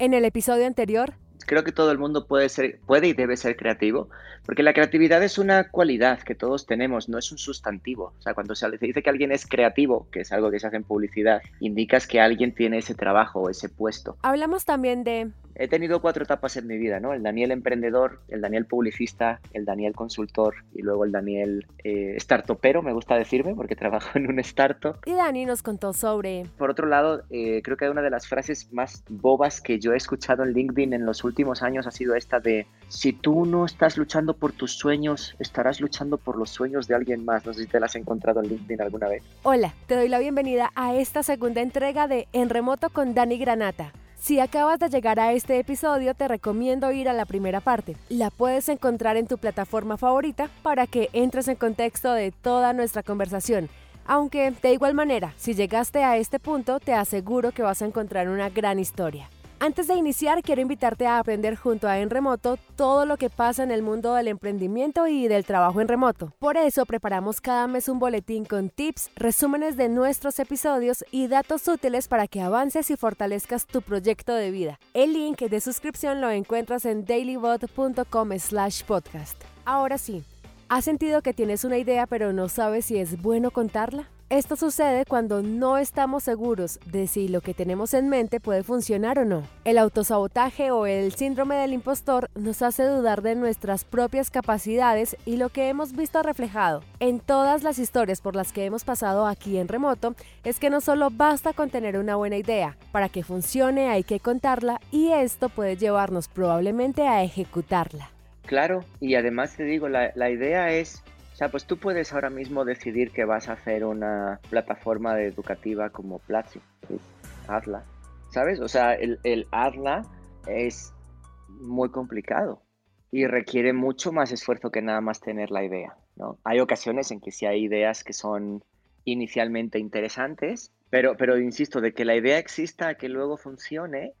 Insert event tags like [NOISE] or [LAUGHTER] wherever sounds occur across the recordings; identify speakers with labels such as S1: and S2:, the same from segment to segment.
S1: En el episodio anterior
S2: creo que todo el mundo puede ser, puede y debe ser creativo, porque la creatividad es una cualidad que todos tenemos, no es un sustantivo. O sea, cuando se dice que alguien es creativo, que es algo que se hace en publicidad, indicas que alguien tiene ese trabajo o ese puesto.
S1: Hablamos también de
S2: he tenido cuatro etapas en mi vida, ¿no? El Daniel emprendedor, el Daniel publicista, el Daniel consultor y luego el Daniel eh, startupero, me gusta decirme, porque [LAUGHS] trabajo en un startup.
S1: Y Dani nos contó sobre...
S2: Por otro lado, eh, creo que una de las frases más bobas que yo he escuchado en LinkedIn en los últimos años ha sido esta de, si tú no estás luchando por tus sueños, estarás luchando por los sueños de alguien más. No sé si te la has encontrado en LinkedIn alguna vez.
S1: Hola, te doy la bienvenida a esta segunda entrega de En Remoto con Dani Granata si acabas de llegar a este episodio, te recomiendo ir a la primera parte. La puedes encontrar en tu plataforma favorita para que entres en contexto de toda nuestra conversación. Aunque, de igual manera, si llegaste a este punto, te aseguro que vas a encontrar una gran historia. Antes de iniciar, quiero invitarte a aprender junto a En Remoto todo lo que pasa en el mundo del emprendimiento y del trabajo en remoto. Por eso preparamos cada mes un boletín con tips, resúmenes de nuestros episodios y datos útiles para que avances y fortalezcas tu proyecto de vida. El link de suscripción lo encuentras en dailybot.com/podcast. Ahora sí, ¿has sentido que tienes una idea pero no sabes si es bueno contarla? Esto sucede cuando no estamos seguros de si lo que tenemos en mente puede funcionar o no. El autosabotaje o el síndrome del impostor nos hace dudar de nuestras propias capacidades y lo que hemos visto reflejado en todas las historias por las que hemos pasado aquí en remoto es que no solo basta con tener una buena idea, para que funcione hay que contarla y esto puede llevarnos probablemente a ejecutarla.
S2: Claro, y además te digo, la, la idea es sea, pues tú puedes ahora mismo decidir que vas a hacer una plataforma educativa como Platzi. Pues hazla. ¿Sabes? O sea, el, el es muy complicado y requiere mucho más esfuerzo que nada más tener la idea. ¿no? Hay ocasiones en que sí hay ideas que son inicialmente interesantes, pero, pero insisto, de que la idea exista que luego funcione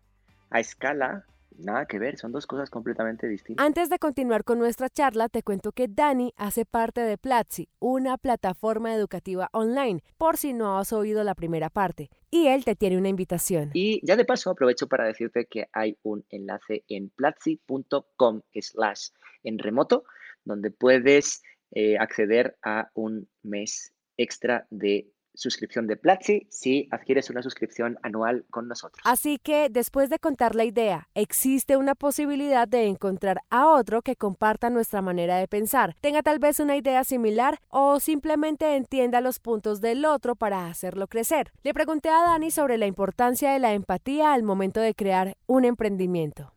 S2: a escala, Nada que ver, son dos cosas completamente distintas.
S1: Antes de continuar con nuestra charla, te cuento que Dani hace parte de Platzi, una plataforma educativa online, por si no has oído la primera parte. Y él te tiene una invitación.
S2: Y ya de paso aprovecho para decirte que hay un enlace en platzi.com slash en remoto, donde puedes eh, acceder a un mes extra de suscripción de Platzi si adquieres una suscripción anual con nosotros.
S1: Así que después de contar la idea, existe una posibilidad de encontrar a otro que comparta nuestra manera de pensar, tenga tal vez una idea similar o simplemente entienda los puntos del otro para hacerlo crecer. Le pregunté a Dani sobre la importancia de la empatía al momento de crear un emprendimiento.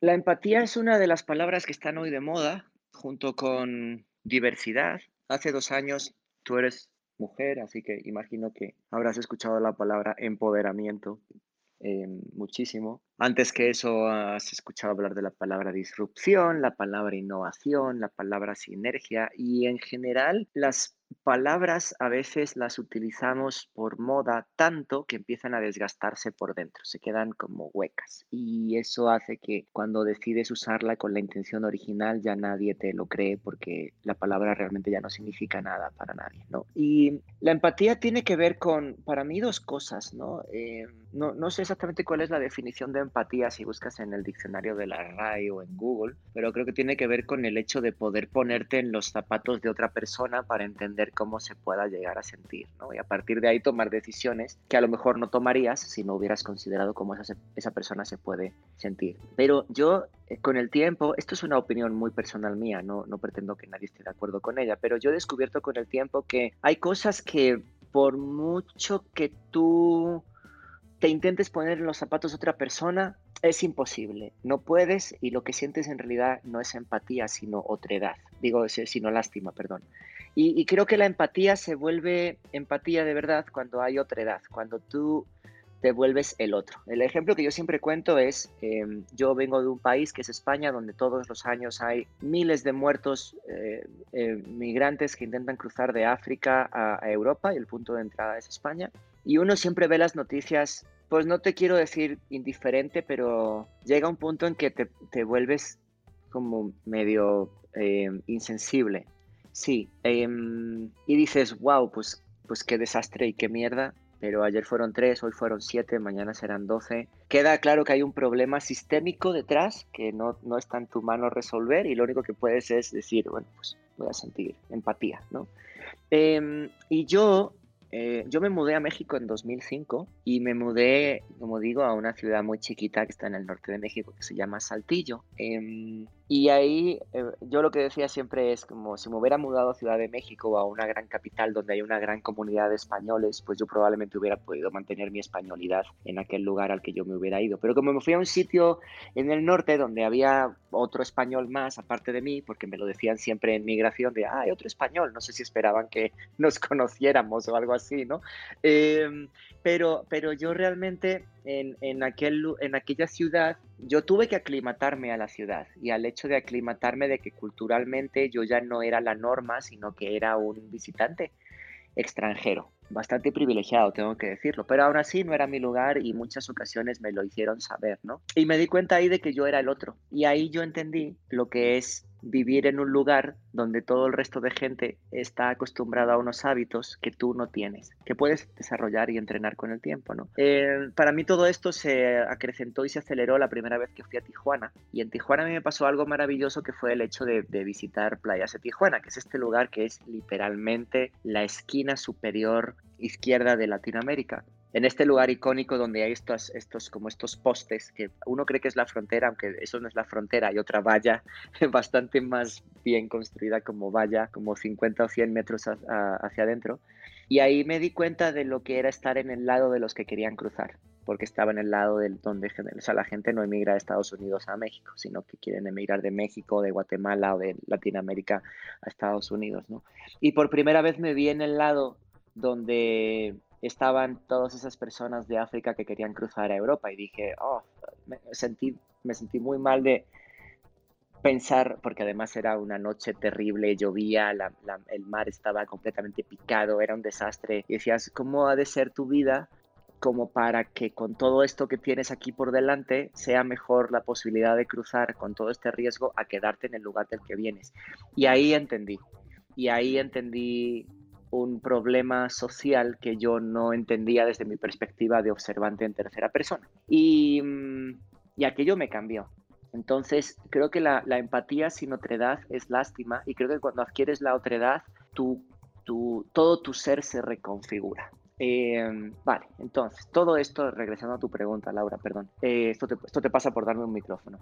S2: La empatía es una de las palabras que están hoy de moda junto con diversidad. Hace dos años tú eres mujer, así que imagino que habrás escuchado la palabra empoderamiento eh, muchísimo. Antes que eso has escuchado hablar de la palabra disrupción, la palabra innovación, la palabra sinergia y en general las palabras a veces las utilizamos por moda tanto que empiezan a desgastarse por dentro, se quedan como huecas y eso hace que cuando decides usarla con la intención original ya nadie te lo cree porque la palabra realmente ya no significa nada para nadie, ¿no? Y la empatía tiene que ver con, para mí, dos cosas, ¿no? Eh, no, no sé exactamente cuál es la definición de empatía si buscas en el diccionario de la RAI o en Google, pero creo que tiene que ver con el hecho de poder ponerte en los zapatos de otra persona para entender cómo se pueda llegar a sentir, ¿no? Y a partir de ahí tomar decisiones que a lo mejor no tomarías si no hubieras considerado cómo esa, esa persona se puede sentir. Pero yo, eh, con el tiempo, esto es una opinión muy personal mía, no, no pretendo que nadie esté de acuerdo con ella, pero yo he descubierto con el tiempo que hay cosas que por mucho que tú te intentes poner en los zapatos de otra persona, es imposible. No puedes y lo que sientes en realidad no es empatía, sino otredad. Digo, sino lástima, perdón. Y, creo que la empatía se vuelve empatía de verdad cuando hay otra edad, cuando tú te vuelves el otro. El ejemplo que yo siempre cuento es, em, yo vengo de un país que es España, donde todos los años hay miles de muertos eh, eh, migrantes que intentan cruzar de África a, Europa y el punto de entrada es España. Y uno siempre ve las noticias, pues no te quiero decir indiferente, pero llega un punto en que te, te vuelves como medio em, insensible Sí, em, y dices, wow, pues, pues qué desastre y qué mierda, pero ayer fueron tres, hoy fueron siete, mañana serán doce. Queda claro que hay un problema sistémico detrás que no, no está en tu mano resolver y lo único que puedes es decir, bueno, pues voy a sentir empatía, ¿no? Em, y yo eh, yo me mudé a México en 2005 y me mudé, como digo, a una ciudad muy chiquita que está en el norte de México que se llama Saltillo. Em, y ahí eh, yo lo que decía siempre es como si me hubiera mudado a Ciudad de México o a una gran capital donde hay una gran comunidad de españoles, pues yo probablemente hubiera podido mantener mi españolidad en aquel lugar al que yo me hubiera ido. Pero como me fui a un sitio en el norte donde había otro español más aparte de mí, porque me lo decían siempre en migración de, ah, hay otro español, no sé si esperaban que [LAUGHS] nos conociéramos o algo así, ¿no? Em, pero, pero yo realmente en, en, aquel, en aquella ciudad, yo tuve que aclimatarme a la ciudad y al hecho de aclimatarme de que culturalmente yo ya no era la norma, sino que era un visitante extranjero, bastante privilegiado, tengo que decirlo, pero aún así no era mi lugar y muchas ocasiones me lo hicieron saber, ¿no? Y me di cuenta ahí de que yo era el otro y ahí yo entendí lo que es vivir en un lugar donde todo el resto de gente está acostumbrado a unos hábitos que tú no tienes, que puedes desarrollar y entrenar con el tiempo, ¿no? Eh, para mí todo esto se acrecentó y se aceleró la primera vez que fui a Tijuana y en Tijuana a mí me pasó algo maravilloso que fue el hecho de, de visitar Playas de Tijuana, que es este lugar que es literalmente la esquina superior izquierda de Latinoamérica en este lugar icónico donde hay estos, estos, como estos postes que uno cree que es la frontera, aunque eso no es la frontera, hay otra valla [LAUGHS] bastante más bien construida como valla, como 50 o 100 metros hacia adentro. Y ahí me di cuenta de lo que era estar en el lado de los que querían cruzar, porque estaba en el lado del donde o sea, la gente no emigra de Estados Unidos a México, sino que quieren emigrar de México, de Guatemala o de Latinoamérica a Estados Unidos, ¿no? Y por primera vez me vi en el lado donde estaban todas esas personas de África que querían cruzar a Europa y dije, oh, me sentí, me sentí muy mal de pensar, porque además era una noche terrible, llovía, el mar estaba completamente picado, era un desastre. Y decías, ¿cómo ha de ser tu vida como para que con todo esto que tienes aquí por delante sea mejor la posibilidad de cruzar con todo este riesgo a quedarte en el lugar del que vienes? Y ahí entendí. Y ahí entendí un problema social que yo no entendía desde mi perspectiva de observante en tercera persona. Y, mm, aquello me cambió. Entonces, creo que la, empatía sin otredad es lástima y creo que cuando adquieres la otredad, tu, tu, todo tu ser se reconfigura. Em, vale, entonces, todo esto, regresando a tu pregunta, Laura, perdón, eh, esto, te, esto, te, pasa por darme un micrófono.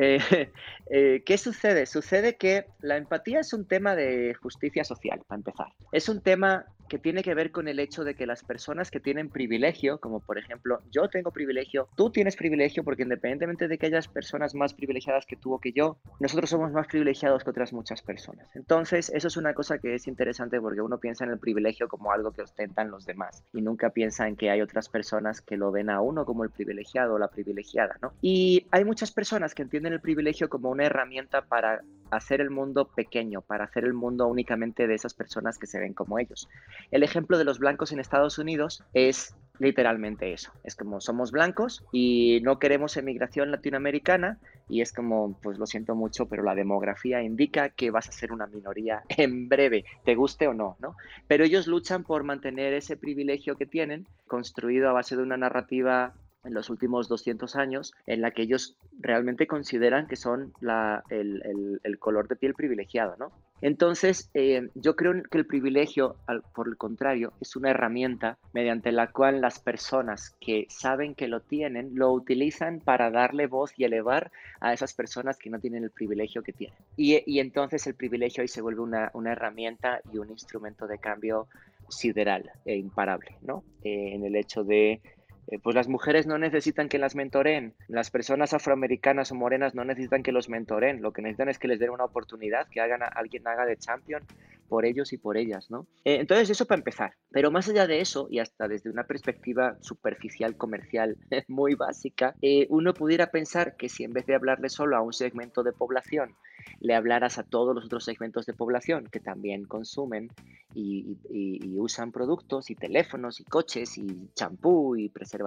S2: Eh, [LAUGHS] eh, ¿Qué sucede? Sucede que la empatía es un tema de justicia social, para empezar. Es un tema que tiene que ver con el hecho de que las personas que tienen privilegio, como por ejemplo yo tengo privilegio, tú tienes privilegio, porque independientemente de que hayas personas más privilegiadas que tú o que yo, nosotros somos más privilegiados que otras muchas personas. Entonces, eso es una cosa que es interesante porque uno piensa en el privilegio como algo que ostentan los demás y nunca piensa en que hay otras personas que lo ven a uno como el privilegiado o la privilegiada, ¿no? Y hay muchas personas que entienden el privilegio como una herramienta para hacer el mundo pequeño, para hacer el mundo únicamente de esas personas que se ven como ellos. El ejemplo de los blancos en Estados Unidos es literalmente eso. Es como somos blancos y no queremos emigración latinoamericana y es como, pues lo siento mucho, pero la demografía indica que vas a ser una minoría en breve, te guste o no, ¿no? Pero ellos luchan por mantener ese privilegio que tienen, construido a base de una narrativa en los últimos 200 años en la que ellos realmente consideran que son la, el, el, color de piel privilegiado, ¿no? Entonces, eh, yo creo que el privilegio, por el contrario, es una herramienta mediante la cual las personas que saben que lo tienen, lo utilizan para darle voz y elevar a esas personas que no tienen el privilegio que tienen. Y, y entonces el privilegio ahí se vuelve una, una herramienta y un instrumento de cambio sideral e imparable, ¿no? Eh, en el hecho de eh, pues las mujeres no necesitan que las mentoren, las personas afroamericanas o morenas no necesitan que los mentoren, lo que necesitan es que les den una oportunidad, que hagan alguien haga de champion por ellos y por ellas, ¿no? Eh, entonces eso para empezar, pero más allá de eso y hasta desde una perspectiva superficial comercial [LAUGHS] muy básica, eh, uno pudiera pensar que si en vez de hablarle solo a un segmento de población, le hablaras a todos los otros segmentos de población que también consumen y, usan productos y teléfonos y coches y champú y preservativos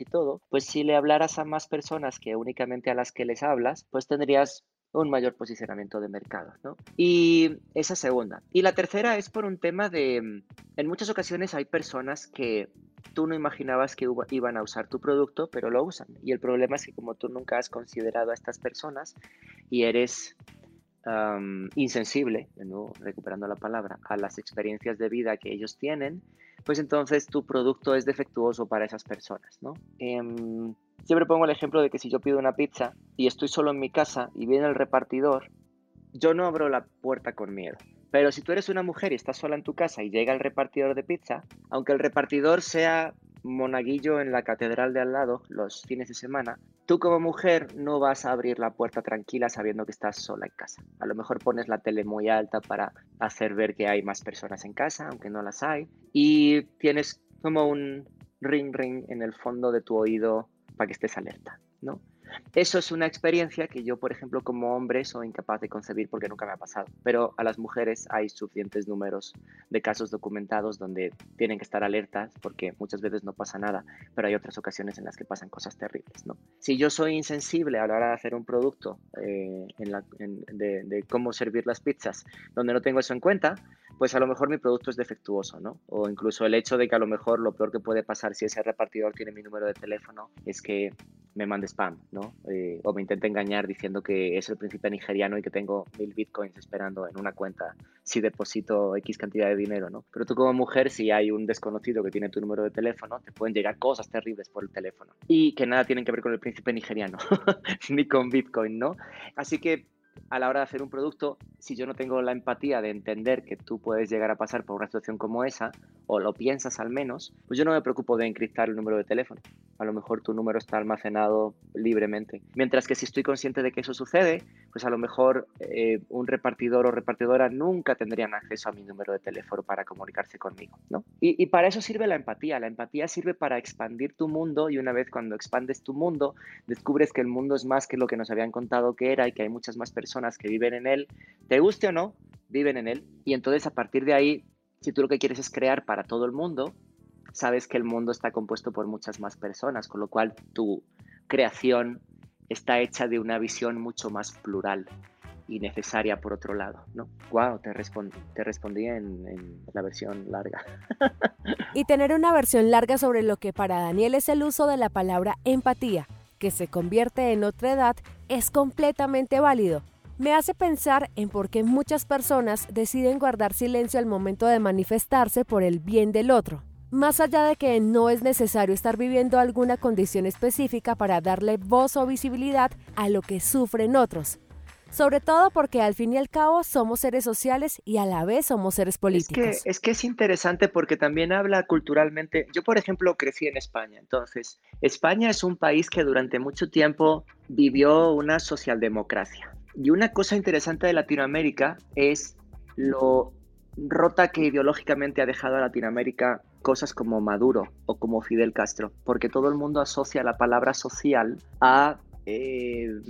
S2: y todo, pues si le hablaras a más personas que únicamente a las que les hablas, pues tendrías un mayor posicionamiento de mercado. ¿no? Y esa segunda. Y la tercera es por un tema de, en muchas ocasiones hay personas que tú no imaginabas que iban a usar tu producto, pero lo usan. Y el problema es que como tú nunca has considerado a estas personas y eres insensible, recuperando la palabra, a las experiencias de vida que ellos tienen, pues entonces tu producto es defectuoso para esas personas. ¿no? Em, siempre pongo el ejemplo de que si yo pido una pizza y estoy solo en mi casa y viene el repartidor, yo no abro la puerta con miedo. Pero si tú eres una mujer y estás sola en tu casa y llega el repartidor de pizza, aunque el repartidor sea monaguillo en la catedral de al lado los fines de semana, tú como mujer no vas a abrir la puerta tranquila sabiendo que estás sola en casa. A lo mejor pones la tele muy alta para hacer ver que hay más personas en casa, aunque no las hay, y tienes como un ring ring en el fondo de tu oído para que estés alerta, ¿no? Eso es una experiencia que yo, por ejemplo, como hombre soy incapaz de concebir porque nunca me ha pasado. Pero a las mujeres hay suficientes números de casos documentados donde tienen que estar alertas porque muchas veces no pasa nada, pero hay otras ocasiones en las que pasan cosas terribles. ¿no? Si yo soy insensible a la hora de hacer un producto eh, de, cómo servir las pizzas donde no tengo eso en cuenta, pues a lo mejor mi producto es defectuoso, ¿no? O incluso el hecho de que a lo mejor lo peor que puede pasar si ese repartidor tiene mi número de teléfono es que me mande spam. Eh, o me intente engañar diciendo que es el príncipe nigeriano y que tengo mil bitcoins esperando en una cuenta si deposito X cantidad de dinero, ¿no? Pero tú como mujer, si hay un desconocido que tiene tu número de teléfono, te pueden llegar cosas terribles por el teléfono. Y que nada tienen que ver con el príncipe nigeriano, [LAUGHS] ni con bitcoin, ¿no? Así que a la hora de hacer un producto, si yo no tengo la empatía de entender que tú puedes llegar a pasar por una situación como esa, o lo piensas al menos, pues yo no me preocupo de encriptar el número de teléfono. A lo mejor tu número está almacenado libremente. Mientras que si estoy consciente de que eso sucede, pues a lo mejor eh, un repartidor o repartidora nunca tendrían acceso a mi número de teléfono para comunicarse conmigo, ¿no? Y, y para eso sirve la empatía. La empatía sirve para expandir tu mundo y una vez cuando expandes tu mundo, descubres que el mundo es más que lo que nos habían contado que era y que hay muchas más personas que viven en él, te guste o no, viven en él. Y entonces a partir de ahí, si tú lo que quieres es crear para todo el mundo, sabes que el mundo está compuesto por muchas más personas, con lo cual tu creación está hecha de una visión mucho más plural y necesaria por otro lado, ¿no? Wow, te, te respondí en, en, la versión larga. [LAUGHS]
S1: y tener una versión larga sobre lo que para Daniel es el uso de la palabra empatía, que se convierte en otra edad, es completamente válido. Me hace pensar en por qué muchas personas deciden guardar silencio al momento de manifestarse por el bien del otro. Más allá de que no es necesario estar viviendo alguna condición específica para darle voz o visibilidad a lo que sufren otros. Sobre todo porque al fin y al cabo somos seres sociales y a la vez somos seres políticos.
S2: Es que, es que es interesante porque también habla culturalmente. Yo, por ejemplo, crecí en España. Entonces, España es un país que durante mucho tiempo vivió una socialdemocracia. Y una cosa interesante de Latinoamérica es lo rota que ideológicamente ha dejado a Latinoamérica cosas como Maduro o como Fidel Castro, porque todo el mundo asocia la palabra social a eh,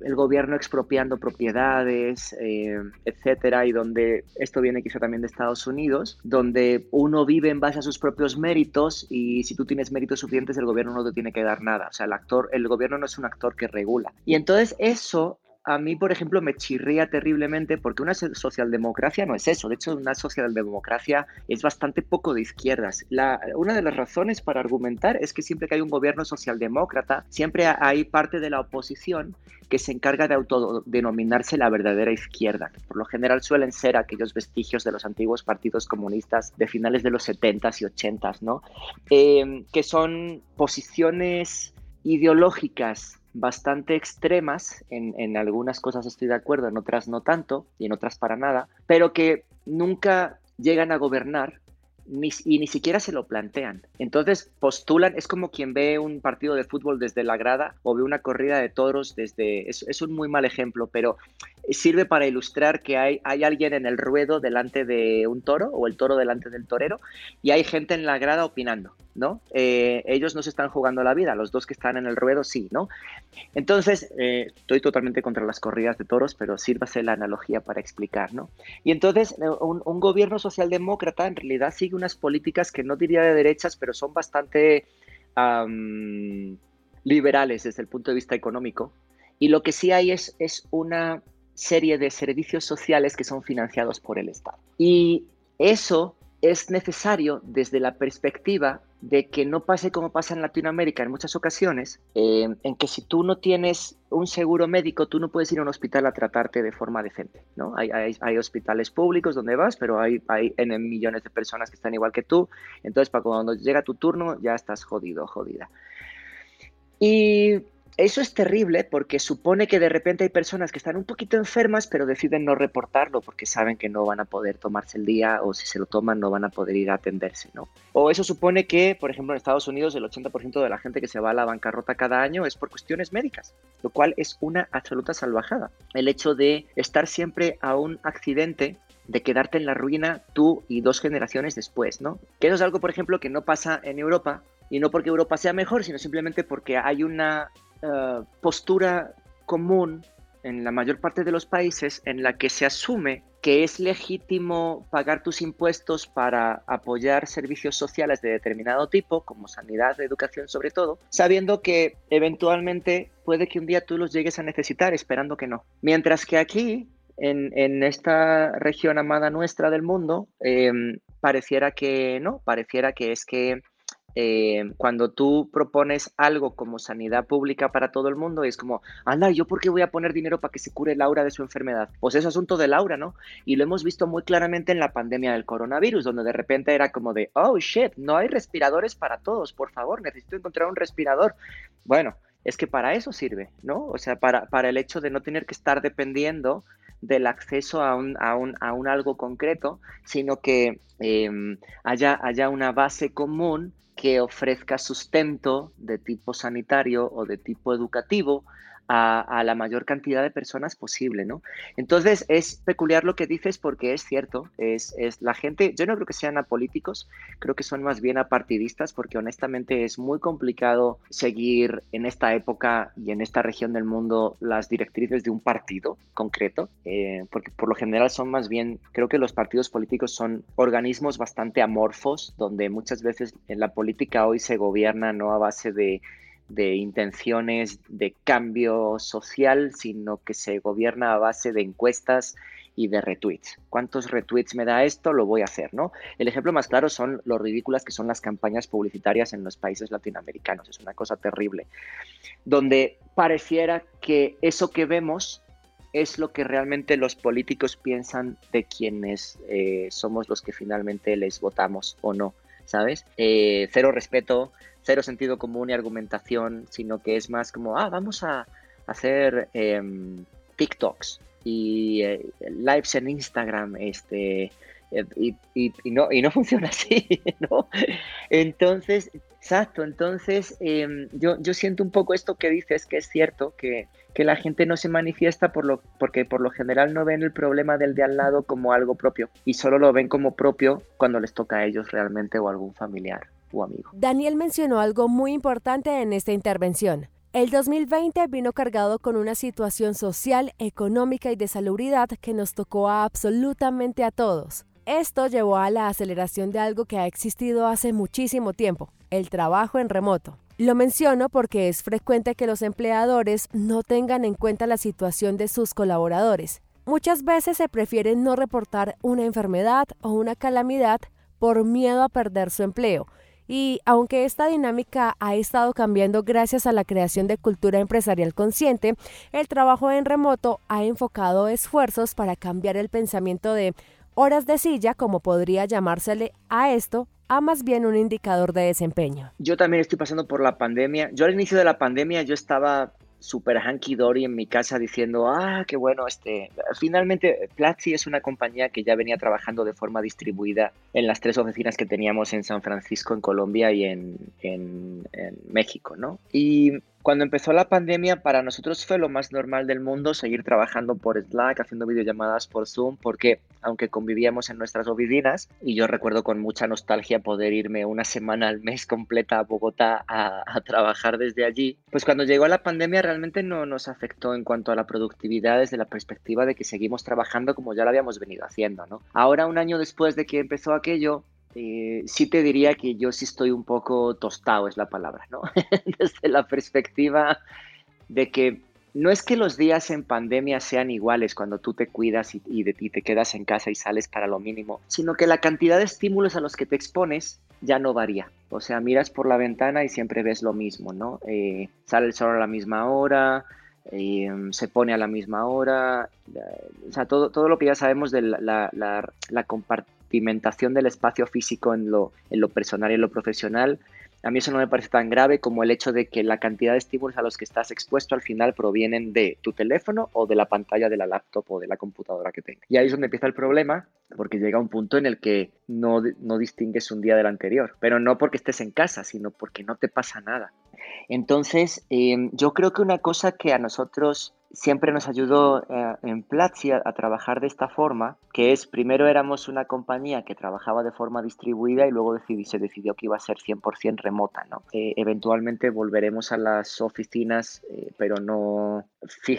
S2: el gobierno expropiando propiedades, eh, etcétera, y donde esto viene quizá también de Estados Unidos, donde uno vive en base a sus propios méritos y si tú tienes méritos suficientes el gobierno no te tiene que dar nada, o sea, el actor, el gobierno no es un actor que regula. Y entonces eso a mí, por ejemplo, me chirría terriblemente porque una socialdemocracia no es eso. De hecho, una socialdemocracia es bastante poco de izquierdas. Una de las razones para argumentar es que siempre que hay un gobierno socialdemócrata, siempre hay parte de la oposición que se encarga de autodenominarse la verdadera izquierda. Por lo general suelen ser aquellos vestigios de los antiguos partidos comunistas de finales de los 70s y 80s, ¿no? Eh, que son posiciones ideológicas bastante extremas, en, algunas cosas estoy de acuerdo, en otras no tanto y en otras para nada, pero que nunca llegan a gobernar y ni siquiera se lo plantean. Entonces postulan, es como quien ve un partido de fútbol desde la grada o ve una corrida de toros desde... Es, es un muy mal ejemplo, pero sirve para ilustrar que hay, hay alguien en el ruedo delante de un toro o el toro delante del torero y hay gente en la grada opinando, ¿no? Eh, ellos no se están jugando la vida, los dos que están en el ruedo sí, ¿no? Entonces, eh, estoy totalmente contra las corridas de toros, pero sírvase la analogía para explicar, ¿no? Y entonces, eh, un, gobierno socialdemócrata en realidad sigue unas políticas que no diría de derechas, pero son bastante liberales desde el punto de vista económico Y lo que sí hay es, es una serie de servicios sociales que son financiados por el Estado. Y eso es necesario desde la perspectiva de que no pase como pasa en Latinoamérica en muchas ocasiones, eh, en que si tú no tienes un seguro médico, tú no puedes ir a un hospital a tratarte de forma decente, ¿no? Hay, hay, hospitales públicos donde vas, pero hay, hay N millones de personas que están igual que tú, entonces para cuando llega tu turno ya estás jodido, jodida. Y eso es terrible porque supone que de repente hay personas que están un poquito enfermas pero deciden no reportarlo porque saben que no van a poder tomarse el día o si se lo toman no van a poder ir a atenderse, ¿no? O eso supone que, por ejemplo, en Estados Unidos el 80% de la gente que se va a la bancarrota cada año es por cuestiones médicas, lo cual es una absoluta salvajada. El hecho de estar siempre a un accidente de quedarte en la ruina tú y dos generaciones después, ¿no? Que eso es algo, por ejemplo, que no pasa en Europa y no porque Europa sea mejor, sino simplemente porque hay una eh, postura común en la mayor parte de los países en la que se asume que es legítimo pagar tus impuestos para apoyar servicios sociales de determinado tipo, como sanidad, educación sobre todo, sabiendo que eventualmente puede que un día tú los llegues a necesitar, esperando que no. Mientras que aquí, en, esta región amada nuestra del mundo, em, pareciera que no, pareciera que es que eh, cuando tú propones algo como sanidad pública para todo el mundo, es como, anda, ¿yo por qué voy a poner dinero para que se cure Laura de su enfermedad? Pues es asunto de Laura, ¿no? Y lo hemos visto muy claramente en la pandemia del coronavirus, donde de repente era como de, oh, shit, no hay respiradores para todos, por favor, necesito encontrar un respirador. Bueno, es que para eso sirve, ¿no? O sea, para, para el hecho de no tener que estar dependiendo del acceso a un, a un, a un algo concreto, sino que em, haya, haya una base común que ofrezca sustento de tipo sanitario o de tipo educativo a, la mayor cantidad de personas posible, ¿no? Entonces es peculiar lo que dices porque es cierto, es, es, la gente, yo no creo que sean apolíticos, creo que son más bien apartidistas porque honestamente es muy complicado seguir en esta época y en esta región del mundo las directrices de un partido concreto, eh, porque por lo general son más bien, creo que los partidos políticos son organismos bastante amorfos, donde muchas veces en la política hoy se gobierna no a base de de intenciones de cambio social, sino que se gobierna a base de encuestas y de retweets. ¿Cuántos retweets me da esto? Lo voy a hacer, ¿no? El ejemplo más claro son lo ridículas que son las campañas publicitarias en los países latinoamericanos. Es una cosa terrible. Donde pareciera que eso que vemos es lo que realmente los políticos piensan de quienes eh, somos los que finalmente les votamos o no, ¿sabes? Eh, cero respeto, cero sentido común y argumentación, sino que es más como, ah, vamos a hacer em, TikToks y eh, lives en Instagram, este, eh, y, y, no, y no [LAUGHS] funciona así, [LAUGHS] ¿no? Entonces, exacto, entonces em, yo, yo siento un poco esto que dices, que es cierto, que, que la gente no se manifiesta por lo, porque por lo general no ven el problema del de al lado como algo propio y solo lo ven como propio cuando les toca a ellos realmente o a algún familiar
S1: Daniel mencionó algo muy importante en esta intervención. El 2020 vino cargado con una situación social, económica y de salubridad que nos tocó absolutamente a todos. Esto llevó a la aceleración de algo que ha existido hace muchísimo tiempo, el trabajo en remoto. Lo menciono porque es frecuente que los empleadores no tengan en cuenta la situación de sus colaboradores. Muchas veces se prefiere no reportar una enfermedad o una calamidad por miedo a perder su empleo y aunque esta dinámica ha estado cambiando gracias a la creación de cultura empresarial consciente, el trabajo en remoto ha enfocado esfuerzos para cambiar el pensamiento de horas de silla, como podría llamársele a esto, a más bien un indicador de desempeño.
S2: Yo también estoy pasando por la pandemia. Yo al inicio de la pandemia yo estaba super hanky dory en mi casa diciendo, ah, qué bueno, este, finalmente Platzi es una compañía que ya venía trabajando de forma distribuida en las tres oficinas que teníamos en San Francisco, en Colombia y en, en, en México, ¿no? Y cuando empezó la pandemia, para nosotros fue lo más normal del mundo seguir trabajando por Slack, haciendo videollamadas por Zoom, porque aunque convivíamos en nuestras oficinas, y yo recuerdo con mucha nostalgia poder irme una semana al mes completa a Bogotá a, trabajar desde allí, pues cuando llegó la pandemia realmente no nos afectó en cuanto a la productividad desde la perspectiva de que seguimos trabajando como ya lo habíamos venido haciendo, ¿no? Ahora, un año después de que empezó aquello, eh, sí te diría que yo sí estoy un poco tostado, es la palabra, ¿no? [LAUGHS] Desde la perspectiva de que no es que los días en pandemia sean iguales cuando tú te cuidas y, y, te quedas en casa y sales para lo mínimo, sino que la cantidad de estímulos a los que te expones ya no varía. O sea, miras por la ventana y siempre ves lo mismo, ¿no? Eh, sale el sol a la misma hora, eh, se pone a la misma hora, o sea, todo, todo lo que ya sabemos de la, la, la compartimentación del espacio físico en lo, personal y en lo profesional a mí eso no me parece tan grave como el hecho de que la cantidad de estímulos a los que estás expuesto al final provienen de tu teléfono o de la pantalla de la laptop o de la computadora que tengas. Y ahí es donde empieza el problema, porque llega un punto en el que no, distingues un día del anterior, pero no porque estés en casa, sino porque no te pasa nada. Entonces, em, yo creo que una cosa que a nosotros siempre nos ayudó eh, en Platzi a, trabajar de esta forma, que es primero éramos una compañía que trabajaba de forma distribuida y luego se decidió que iba a ser 100% remota. ¿no? Eh, eventualmente volveremos a las oficinas, eh, pero no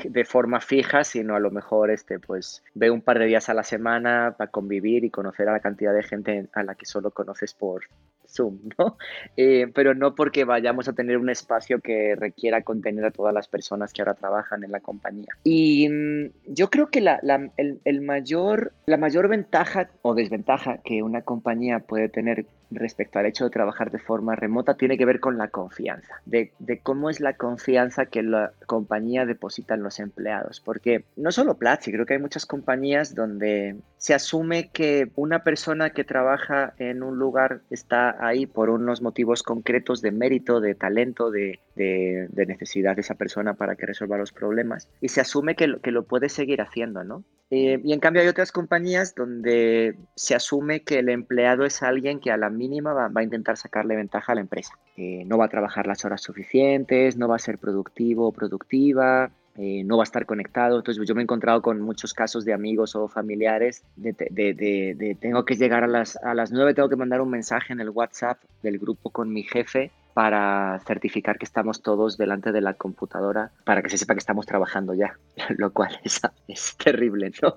S2: de forma fija, sino a lo mejor este, pues, ve un par de días a la semana para convivir y conocer a la cantidad de gente a la que solo conoces por, Zoom, ¿no? [LAUGHS] Eh, pero no porque vayamos a tener un espacio que requiera contener a todas las personas que ahora trabajan en la compañía. Y mm, yo creo que la, el, mayor, la mayor ventaja o desventaja que una compañía puede tener respecto al hecho de trabajar de forma remota tiene que ver con la confianza, de, cómo es la confianza que la compañía deposita en los empleados. Porque no solo Platzi, creo que hay muchas compañías donde se asume que una persona que trabaja en un lugar está ahí por unos motivos concretos de mérito, de talento, de, necesidad de esa persona para que resuelva los problemas y se asume que que lo puede seguir haciendo, ¿no? Eh, y en cambio hay otras compañías donde se asume que el empleado es alguien que a la mínima va, a intentar sacarle ventaja a la empresa. Eh, no va a trabajar las horas suficientes, no va a ser productivo o productiva, eh, no va a estar conectado. Entonces yo me he encontrado con muchos casos de amigos o familiares de, tengo que llegar a las, a las 9, tengo que mandar un mensaje en el WhatsApp del grupo con mi jefe para certificar que estamos todos delante de la computadora para que se sepa que estamos trabajando ya, [LAUGHS] lo cual es, es terrible, ¿no?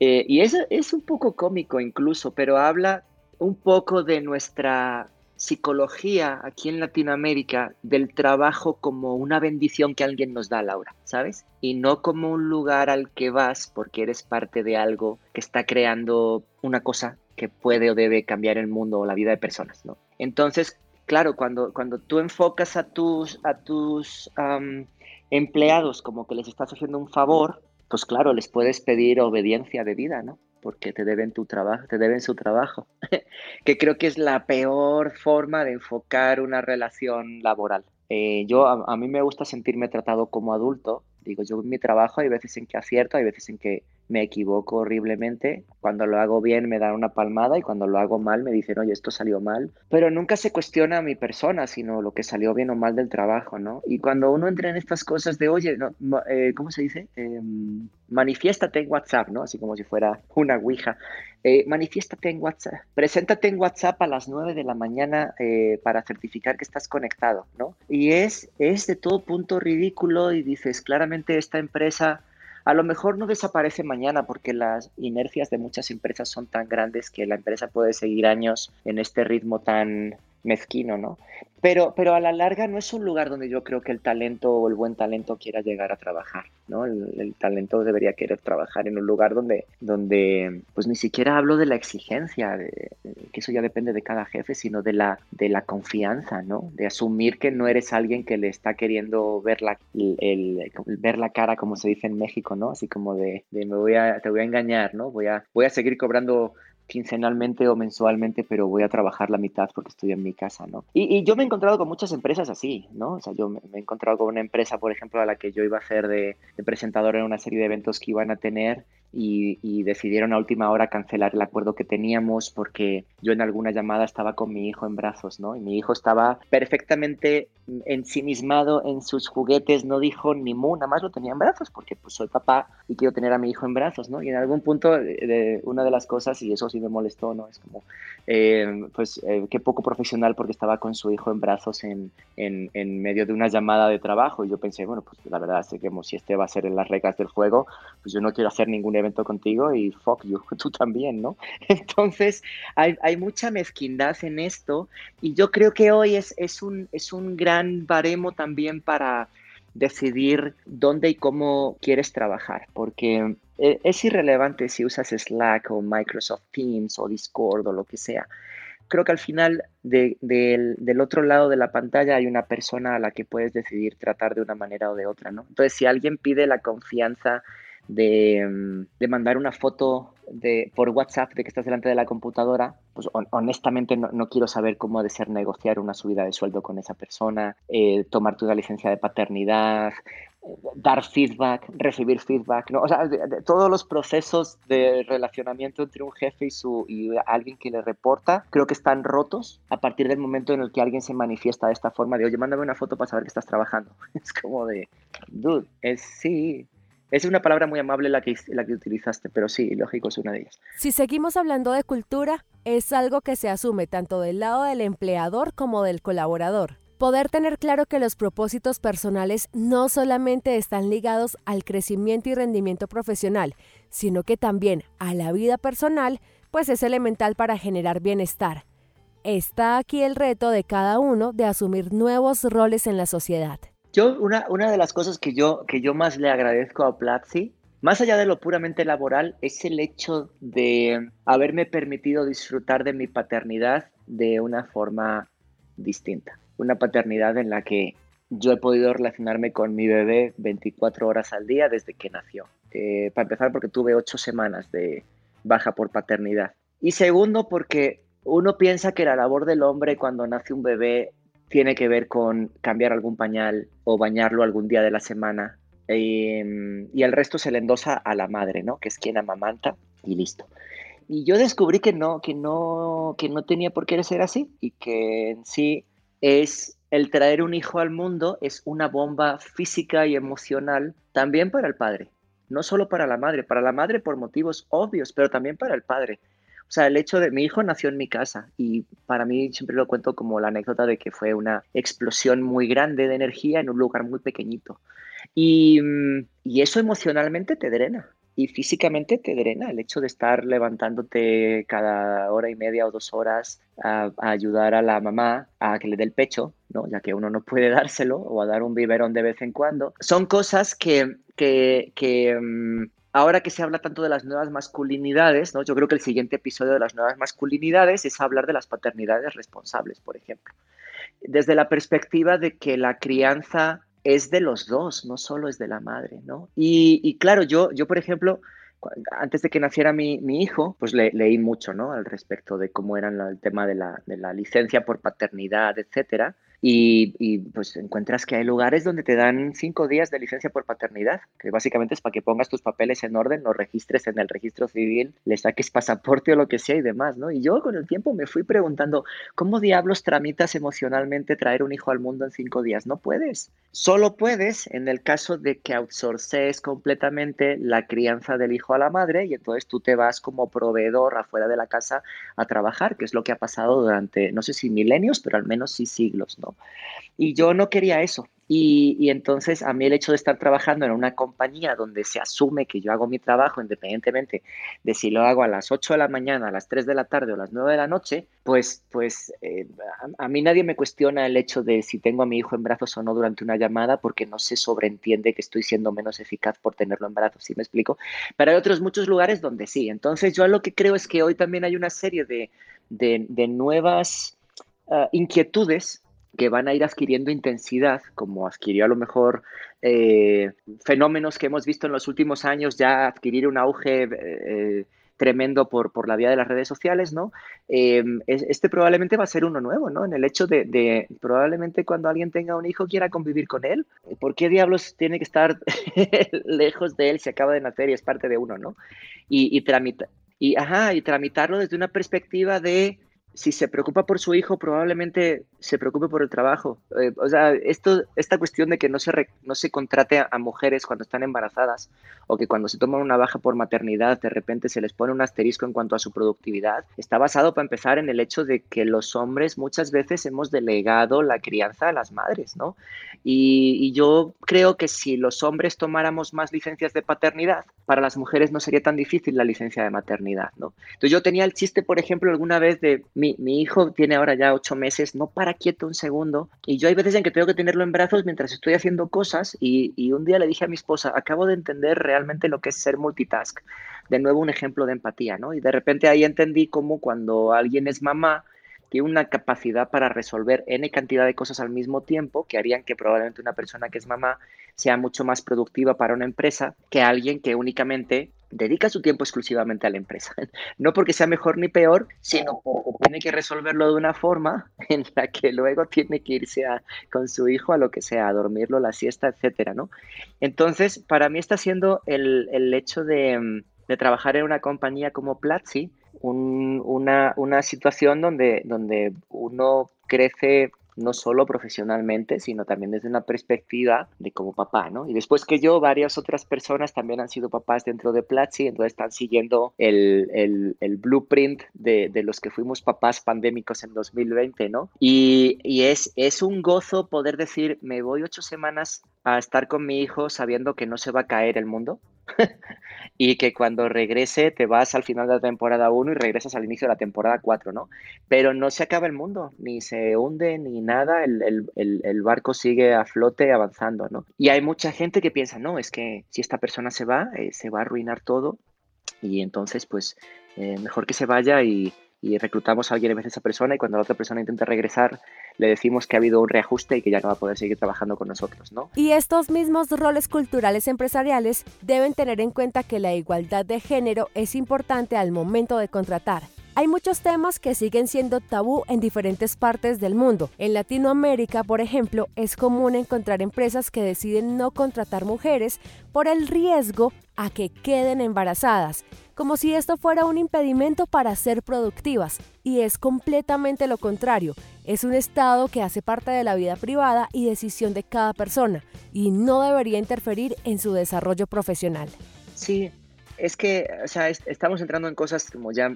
S2: Eh, y eso es un poco cómico incluso, pero habla un poco de nuestra psicología aquí en Latinoamérica del trabajo como una bendición que alguien nos da, Laura, ¿sabes? Y no como un lugar al que vas porque eres parte de algo que está creando una cosa que puede o debe cambiar el mundo o la vida de personas, ¿no? Entonces, claro, cuando, cuando tú enfocas a tus, a tus empleados como que les estás haciendo un favor, pues claro, les puedes pedir obediencia de vida, ¿no? Porque te deben tu trabajo, te deben su trabajo, [LAUGHS] que creo que es la peor forma de enfocar una relación laboral. Eh, yo, a, mí me gusta sentirme tratado como adulto. Digo, yo en mi trabajo hay veces en que acierto, hay veces en que me equivoco horriblemente. Cuando lo hago bien me dan una palmada y cuando lo hago mal me dicen, oye, esto salió mal. Pero nunca se cuestiona a mi persona, sino lo que salió bien o mal del trabajo, ¿no? Y cuando uno entra en estas cosas de, oye, no, eh, ¿cómo se dice? Eh, manifiéstate en WhatsApp, ¿no? Así como si fuera una Ouija. Eh, manifiéstate en WhatsApp. Preséntate en WhatsApp a las 9 de la mañana eh, para certificar que estás conectado, ¿no? Y es, es de todo punto ridículo y dices, claramente esta empresa a lo mejor no desaparece mañana porque las inercias de muchas empresas son tan grandes que la empresa puede seguir años en este ritmo tan mezquino, ¿no? Pero, pero a la larga no es un lugar donde yo creo que el talento o el buen talento quiera llegar a trabajar, ¿no? El, talento debería querer trabajar en un lugar donde, donde, pues ni siquiera hablo de la exigencia, que eso ya depende de cada jefe, sino de la, de la confianza, ¿no? De asumir que no eres alguien que le está queriendo ver la, el, ver la cara, como se dice en México, ¿no? Así como de, de me voy a, te voy a engañar, ¿no? Voy a, voy a seguir cobrando quincenalmente o mensualmente, pero voy a trabajar la mitad porque estoy en mi casa, ¿no? Y, yo me he encontrado con muchas empresas así, ¿no? O sea, yo me, he encontrado con una empresa, por ejemplo, a la que yo iba a de, de presentador en una serie de eventos que iban a tener y, decidieron a última hora cancelar el acuerdo que teníamos porque yo en alguna llamada estaba con mi hijo en brazos, ¿no? Y mi hijo estaba perfectamente ensimismado en sus juguetes, no dijo ni mu, nada más lo tenía en brazos porque pues soy papá y quiero tener a mi hijo en brazos, ¿no? Y en algún punto una de las cosas, y eso sí me molestó, ¿no? Es como, eh, pues eh, qué poco profesional porque estaba con su hijo en brazos en, en, en, medio de una llamada de trabajo y yo pensé, bueno, pues la verdad que si este va a ser en las reglas del juego, pues yo no quiero hacer ningún contigo y fuck you, [LAUGHS] tú también, ¿no? Entonces, hay, hay mucha mezquindad en esto y yo creo que hoy es, es, un, es un gran baremo también para decidir dónde y cómo quieres trabajar, porque eh, es irrelevante si usas Slack o Microsoft Teams o Discord o lo que sea. Creo que al final del otro lado de la pantalla hay una persona a la que puedes decidir tratar de una manera o de otra, ¿no? Entonces, si alguien pide la confianza Mm, de, mandar una foto de, por WhatsApp de que estás delante de la computadora, pues honestamente no, quiero saber cómo ha de ser negociar una subida de sueldo con esa persona, eh, tomar tu licencia de paternidad, dar feedback, recibir feedback, ¿no? o sea, todos los procesos de relacionamiento entre un jefe y, su, y alguien que le reporta, creo que están rotos a partir del momento en el que alguien se manifiesta de esta forma de, oye, mándame una foto para saber que estás trabajando. [LAUGHS] Es como de, dude, es sí, es una palabra muy amable la que, la que utilizaste, pero sí, lógico, es una de ellas.
S1: Si seguimos hablando de cultura, es algo que se asume tanto del lado del empleador como del colaborador. Poder tener claro que los propósitos personales no solamente están ligados al crecimiento y rendimiento profesional, sino que también a la vida personal, pues es elemental para generar bienestar. Está aquí el reto de cada uno de asumir nuevos roles en la sociedad.
S2: Yo, una, una de las cosas que yo, que yo más le agradezco a Platzi, más allá de lo puramente laboral, es el hecho de haberme permitido disfrutar de mi paternidad de una forma distinta. Una paternidad en la que yo he podido relacionarme con mi bebé 24 horas al día desde que nació. Eh, para empezar, porque tuve ocho semanas de baja por paternidad. Y segundo, porque uno piensa que la labor del hombre cuando nace un bebé tiene que ver con cambiar algún pañal o bañarlo algún día de la semana. Em, y el resto se le endosa a la madre, ¿no? Que es quien amamanta y listo. Y yo descubrí que no, que no, que no tenía por qué ser así y que en sí es el traer un hijo al mundo es una bomba física y emocional también para el padre, no solo para la madre, para la madre por motivos obvios, pero también para el padre. O sea, el hecho de mi hijo nació en mi casa y para mí siempre lo cuento como la anécdota de que fue una explosión muy grande de energía en un lugar muy pequeñito. Y, mm, y eso emocionalmente te drena y físicamente te drena el hecho de estar levantándote cada hora y media o dos horas a, ayudar a la mamá a que le dé el pecho, ¿no? ya que uno no puede [LAUGHS] dárselo o a dar un biberón de vez en cuando. Son cosas que, que, que mm, ahora que se habla tanto de las nuevas masculinidades, ¿no? yo creo que el siguiente episodio de las nuevas masculinidades es hablar de las paternidades responsables, por ejemplo. Desde la perspectiva de que la crianza es de los dos, no solo es de la madre, ¿no? Y, claro, yo, yo, por ejemplo, antes de que naciera mi, hijo, pues leí mucho, ¿no? Al respecto de cómo era el tema de la, de la licencia por paternidad, etcétera. Y, pues encuentras que hay lugares donde te dan cinco días de licencia por paternidad, que básicamente es para que pongas tus papeles en orden, los registres en el registro civil, le saques pasaporte o lo que sea y demás, ¿no? Y yo con el tiempo me fui preguntando, ¿cómo diablos tramitas emocionalmente traer un hijo al mundo en cinco días? No puedes. Solo puedes en el caso de que outsources completamente la crianza del hijo a la madre y entonces tú te vas como proveedor afuera de la casa a trabajar, que es lo que ha pasado durante, no sé si milenios, pero al menos sí siglos, ¿no? Y yo no quería eso. Y, entonces a mí el hecho de estar trabajando en una compañía donde se asume que yo hago mi trabajo independientemente de si lo hago a las 8 de la mañana, a las 3 de la tarde o a las 9 de la noche, pues, pues eh, a, mí nadie me cuestiona el hecho de si tengo a mi hijo en brazos o no durante una llamada porque no se sobreentiende que estoy siendo menos eficaz por tenerlo en brazos, ¿sí me explico? Pero hay otros muchos lugares donde sí. Entonces yo lo que creo es que hoy también hay una serie de, de, nuevas... Ah, inquietudes que van a ir adquiriendo intensidad, como adquirió a lo mejor eh, fenómenos que hemos visto en los últimos años ya adquirir un auge eh, tremendo por, por la vía de las redes sociales, ¿no? Em, este probablemente va a ser uno nuevo, ¿no? En el hecho de, probablemente cuando alguien tenga un hijo quiera convivir con él. ¿Por qué diablos tiene que estar [LAUGHS] lejos de él si acaba de nacer y es parte de uno, ¿no? Y, y, y, ajá, y tramitarlo desde una perspectiva de si se preocupa por su hijo, probablemente se preocupe por el trabajo. Eh, o sea, esto, esta cuestión de que no se, no se contrate a, mujeres cuando están embarazadas o que cuando se toman una baja por maternidad de repente se les pone un asterisco en cuanto a su productividad, está basado para empezar en el hecho de que los hombres muchas veces hemos delegado la crianza a las madres, ¿no? Y, y yo creo que si los hombres tomáramos más licencias de paternidad, para las mujeres no sería tan difícil la licencia de maternidad, ¿no? Entonces yo tenía el chiste, por ejemplo, alguna vez de mi, hijo tiene ahora ya ocho meses, no para quieto un segundo. Y yo hay veces en que tengo que tenerlo en brazos mientras estoy haciendo cosas. Y, y un día le dije a mi esposa, acabo de entender realmente lo que es ser multitask. De nuevo un ejemplo de empatía, ¿no? Y de repente ahí entendí cómo cuando alguien es mamá, tiene una capacidad para resolver N cantidad de cosas al mismo tiempo que harían que probablemente una persona que es mamá sea mucho más productiva para una empresa que alguien que únicamente dedica su tiempo exclusivamente a la empresa. [LAUGHS] No porque sea mejor ni peor, sino porque tiene que resolverlo de una forma [LAUGHS] en la que luego tiene que irse con su hijo a lo que sea, a dormirlo, la siesta, etcétera, ¿no? Entonces, para mí está siendo el, el hecho de, de trabajar en una compañía como Platzi, una, una, situación donde, donde uno crece no solo profesionalmente, sino también desde una perspectiva de como papá, ¿no? Y después que yo, varias otras personas también han sido papás dentro de Platzi, entonces están siguiendo el, el, el blueprint de, de, los que fuimos papás pandémicos en 2020, ¿no? Y, y, es, es un gozo poder decir, me voy ocho semanas a estar con mi hijo sabiendo que no se va a caer el mundo, [LAUGHS] y que cuando regrese te vas al final de la temporada 1 y regresas al inicio de la temporada 4, ¿no? Pero no se acaba el mundo, ni se hunde, ni nada, el, barco sigue a flote avanzando, ¿no? Y hay mucha gente que piensa, no, es que si esta persona se va, eh, se va a arruinar todo y entonces pues eh, mejor que se vaya y, y reclutamos a alguien en vez de esa persona y cuando la otra persona intenta regresar le decimos que ha habido un reajuste y que ya no va a poder seguir trabajando con nosotros, ¿no?
S1: Y estos mismos roles culturales empresariales deben tener en cuenta que la igualdad de género es importante al momento de contratar. Hay muchos temas que siguen siendo tabú en diferentes partes del mundo. En Latinoamérica, por ejemplo, es común encontrar empresas que deciden no contratar mujeres por el riesgo a que queden embarazadas, como si esto fuera un impedimento para ser productivas. Y es completamente lo contrario. Es un estado que hace parte de la vida privada y decisión de cada persona, y no debería interferir en su desarrollo profesional.
S2: Sí, es que, o sea, estamos entrando en cosas como ya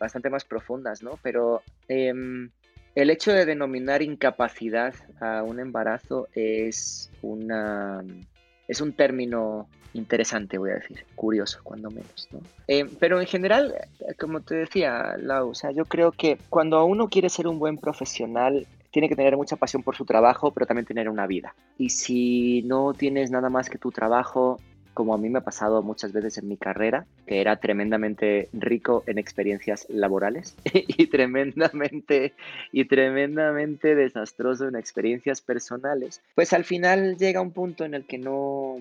S2: bastante más profundas, ¿no? Pero em, el hecho de denominar incapacidad a un embarazo es una es un término interesante, voy a decir, curioso, cuando menos, ¿no? Em, pero en general, como te decía, Lau, o sea, yo creo que cuando uno quiere ser un buen profesional, tiene que tener mucha pasión por su trabajo, pero también tener una vida. Y si no tienes nada más que tu trabajo, como a mí me ha pasado muchas veces en mi carrera, que era tremendamente rico en experiencias laborales [LAUGHS] y tremendamente y tremendamente desastroso en experiencias personales, pues al final llega un punto en el que no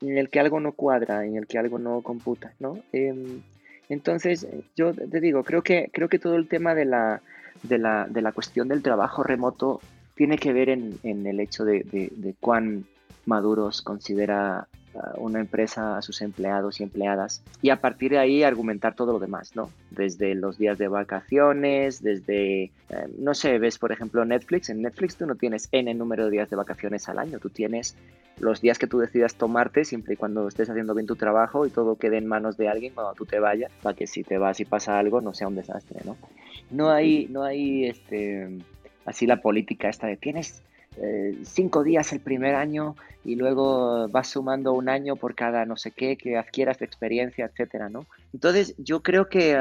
S2: en el que algo no cuadra, en el que algo no computa, ¿no? Em, entonces, yo te digo, creo que, creo que todo el tema de la, de la, de la cuestión del trabajo remoto tiene que ver en, en el hecho de, de, de cuán maduros considera una empresa a sus empleados y empleadas y a partir de ahí argumentar todo lo demás, ¿no? Desde los días de vacaciones, desde, eh, no sé, ves por ejemplo Netflix, en Netflix tú no tienes N número de días de vacaciones al año, tú tienes los días que tú decidas tomarte siempre y cuando estés haciendo bien tu trabajo y todo quede en manos de alguien cuando tú te vayas, para que si te vas y pasa algo no sea un desastre, ¿no? No hay, no hay, este, así la política esta de tienes eh, cinco días el primer año y luego vas sumando un año por cada no sé qué que adquieras de experiencia, etcétera, ¿no? Entonces yo creo que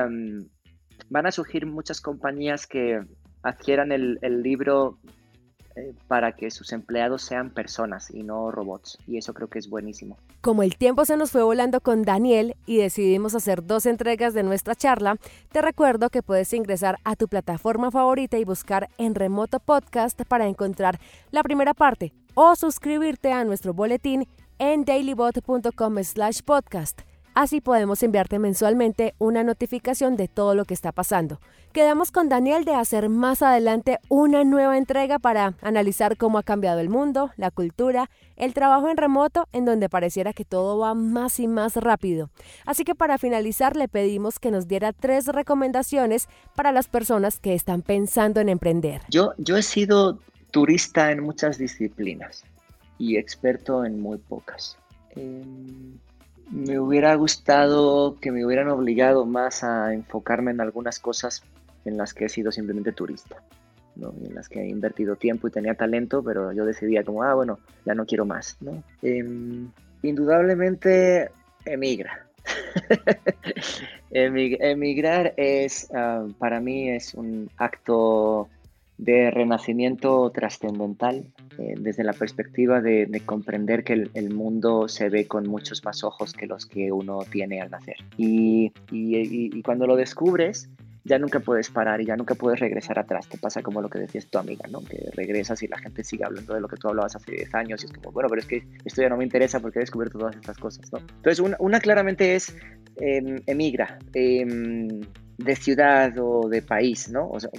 S2: van a surgir muchas compañías que adquieran el libro eh, para que sus empleados sean personas y no robots. Y eso creo que es buenísimo.
S1: Como el tiempo se nos fue volando con Daniel y decidimos hacer dos entregas de nuestra charla, te recuerdo que puedes ingresar a tu plataforma favorita y buscar en remoto podcast para encontrar la primera parte o suscribirte a nuestro boletín en dailybot.com slash podcast. Así podemos enviarte mensualmente una notificación de todo lo que está pasando. Quedamos con Daniel de hacer más adelante una nueva entrega para analizar cómo ha cambiado el mundo, la cultura, el trabajo en remoto, en donde pareciera que todo va más y más rápido. Así que para finalizar le pedimos que nos diera tres recomendaciones para las personas que están pensando en emprender.
S2: Yo, yo he sido turista en muchas disciplinas y experto en muy pocas. Em, me hubiera gustado que me hubieran obligado más a enfocarme en algunas cosas en las que he sido simplemente turista, ¿no? en las que he invertido tiempo y tenía talento, pero yo decidía como, ah, bueno, ya no quiero más. ¿no? Em, indudablemente emigra. [LAUGHS] Emigrar es, ah, para mí, es un acto de renacimiento trascendental eh, desde la perspectiva de, comprender que el, mundo se ve con muchos más ojos que los que uno tiene al nacer. Y, cuando lo descubres, ya nunca puedes parar y ya nunca puedes regresar atrás. Te pasa como lo que decías tu amiga, ¿no? Que regresas y la gente sigue hablando de lo que tú hablabas hace 10 años y es como, bueno, pero es que esto ya no me interesa porque he descubierto todas estas cosas, ¿no? Entonces, una, claramente es em, emigra em, de ciudad o de país, ¿no? O sea,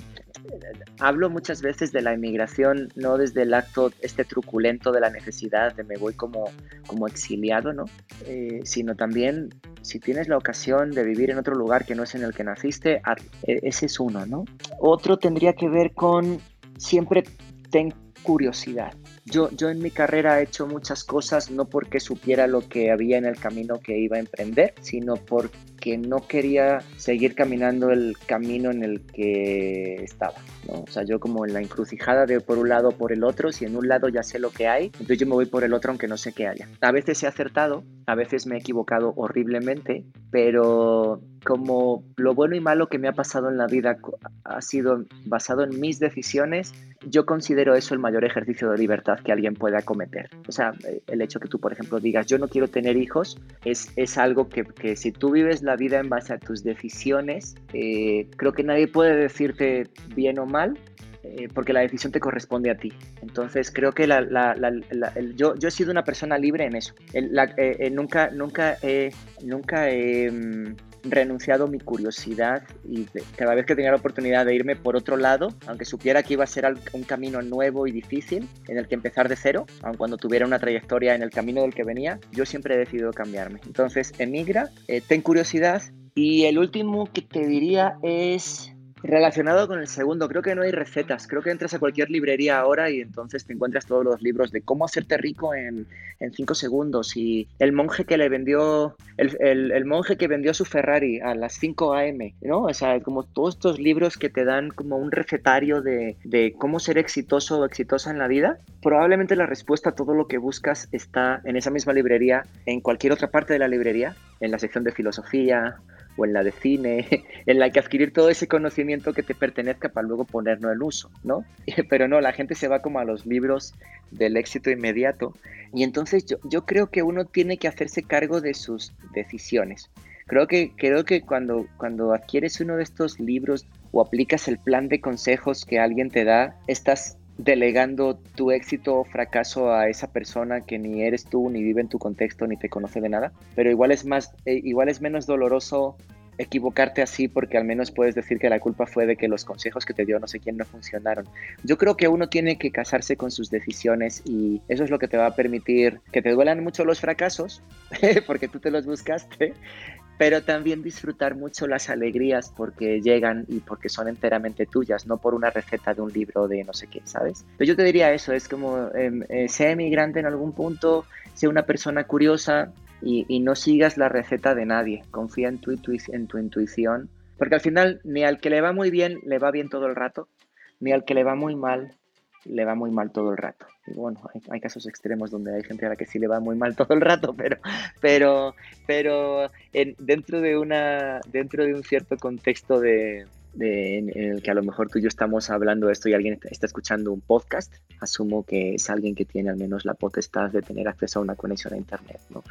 S2: hablo muchas veces de la emigración no desde el acto este truculento de la necesidad de me voy como, como exiliado, ¿no? Eh, sino también si tienes la ocasión de vivir en otro lugar que no es en el que naciste, e, ese es uno, ¿no? Otro tendría que ver con siempre ten curiosidad. Yo, yo en mi carrera he hecho muchas cosas no porque supiera lo que había en el camino que iba a emprender, sino porque no quería seguir caminando el camino en el que estaba. ¿no? O sea, yo como en la encrucijada de por un lado por el otro, si en un lado ya sé lo que hay, entonces yo me voy por el otro aunque no sé qué haya. A veces he acertado, a veces me he equivocado horriblemente, pero como lo bueno y malo que me ha pasado en la vida ha sido basado en mis decisiones, yo considero eso el mayor ejercicio de libertad que alguien pueda cometer. O sea, el hecho que tú, por ejemplo, digas, yo no quiero tener hijos, es, es algo que, que si tú vives la vida en base a tus decisiones, eh, creo que nadie puede decirte bien o mal, eh, porque la decisión te corresponde a ti. Entonces creo que la, yo, yo, he sido una persona libre en eso. Eh, nunca, nunca nunca he mm, renunciado mi curiosidad y cada vez que tenía la oportunidad de irme por otro lado, aunque supiera que iba a ser un camino nuevo y difícil en el que empezar de cero, aun cuando tuviera una trayectoria en el camino del que venía, yo siempre he decidido cambiarme. Entonces, emigra, eh, ten curiosidad y el último que te diría es Relacionado con el segundo, creo que no hay recetas. Creo que entras a cualquier librería ahora y entonces te encuentras todos los libros de cómo hacerte rico en, en cinco segundos. Y el monje que le vendió, el, el, monje que vendió su Ferrari a las 5 a.m., ¿no? O sea, como todos estos libros que te dan como un recetario de, de cómo ser exitoso o exitosa en la vida. Probablemente la respuesta a todo lo que buscas está en esa misma librería, en cualquier otra parte de la librería, en la sección de filosofía o en la de cine, [LAUGHS] en la que adquirir todo ese conocimiento que te pertenezca para luego ponerlo en uso, ¿no? [LAUGHS] Pero no, la gente se va como a los libros del éxito inmediato y entonces yo, yo creo que uno tiene que hacerse cargo de sus decisiones. Creo que, creo que cuando, cuando adquieres uno de estos libros o aplicas el plan de consejos que alguien te da, estás delegando tu éxito o fracaso a esa persona que ni eres tú, ni vive en tu contexto, ni te conoce de nada. Pero igual es más, eh, igual es menos doloroso equivocarte así porque al menos puedes decir que la culpa fue de que los consejos que te dio no sé quién no funcionaron. Yo creo que uno tiene que casarse con sus decisiones y eso es lo que te va a permitir que te duelan mucho los fracasos [LAUGHS] porque tú te los buscaste, pero también disfrutar mucho las alegrías porque llegan y porque son enteramente tuyas, no por una receta de un libro de no sé qué, ¿sabes? Pero yo te diría eso, es como, eh, eh, sé emigrante en algún punto, sé una persona curiosa y, no sigas la receta de nadie, confía en tu intuición, porque al final ni al que le va muy bien le va bien todo el rato, ni al que le va muy mal le va muy mal todo el rato. Y bueno, hay, casos extremos donde hay gente a la que sí le va muy mal todo el rato, pero, pero, pero en, dentro, de una, dentro de un cierto contexto de, en, el que a lo mejor tú y yo estamos hablando de esto y alguien está, escuchando un podcast, asumo que es alguien que tiene al menos la potestad de tener acceso a una conexión a Internet ¿no?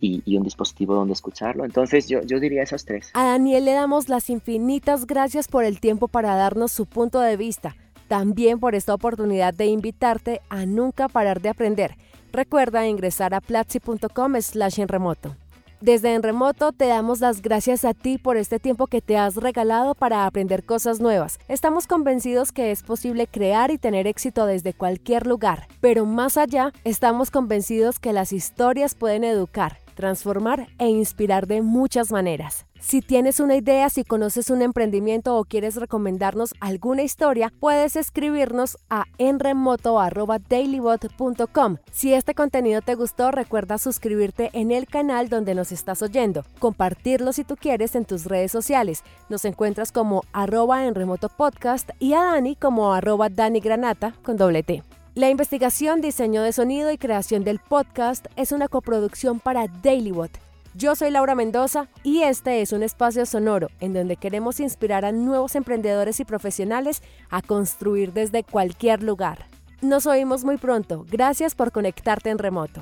S2: y, y, un dispositivo donde escucharlo. Entonces yo, yo diría esos tres.
S1: A Daniel le damos las infinitas gracias por el tiempo para darnos su punto de vista también por esta oportunidad de invitarte a nunca parar de aprender. Recuerda ingresar a platzi.com slash en remoto. Desde En Remoto te damos las gracias a ti por este tiempo que te has regalado para aprender cosas nuevas. Estamos convencidos que es posible crear y tener éxito desde cualquier lugar, pero más allá, estamos convencidos que las historias pueden educar, transformar e inspirar de muchas maneras. Si tienes una idea, si conoces un emprendimiento o quieres recomendarnos alguna historia, puedes escribirnos a enremoto.dailybot.com. Si este contenido te gustó, recuerda suscribirte en el canal donde nos estás oyendo, compartirlo si tú quieres en tus redes sociales. Nos encuentras como arroba en podcast y a Dani como arroba Dani Granata con doble T. La investigación, diseño de sonido y creación del podcast es una coproducción para DailyBot Yo soy Laura Mendoza y este es un espacio sonoro en donde queremos inspirar a nuevos emprendedores y profesionales a construir desde cualquier lugar. Nos oímos muy pronto. Gracias por conectarte en remoto.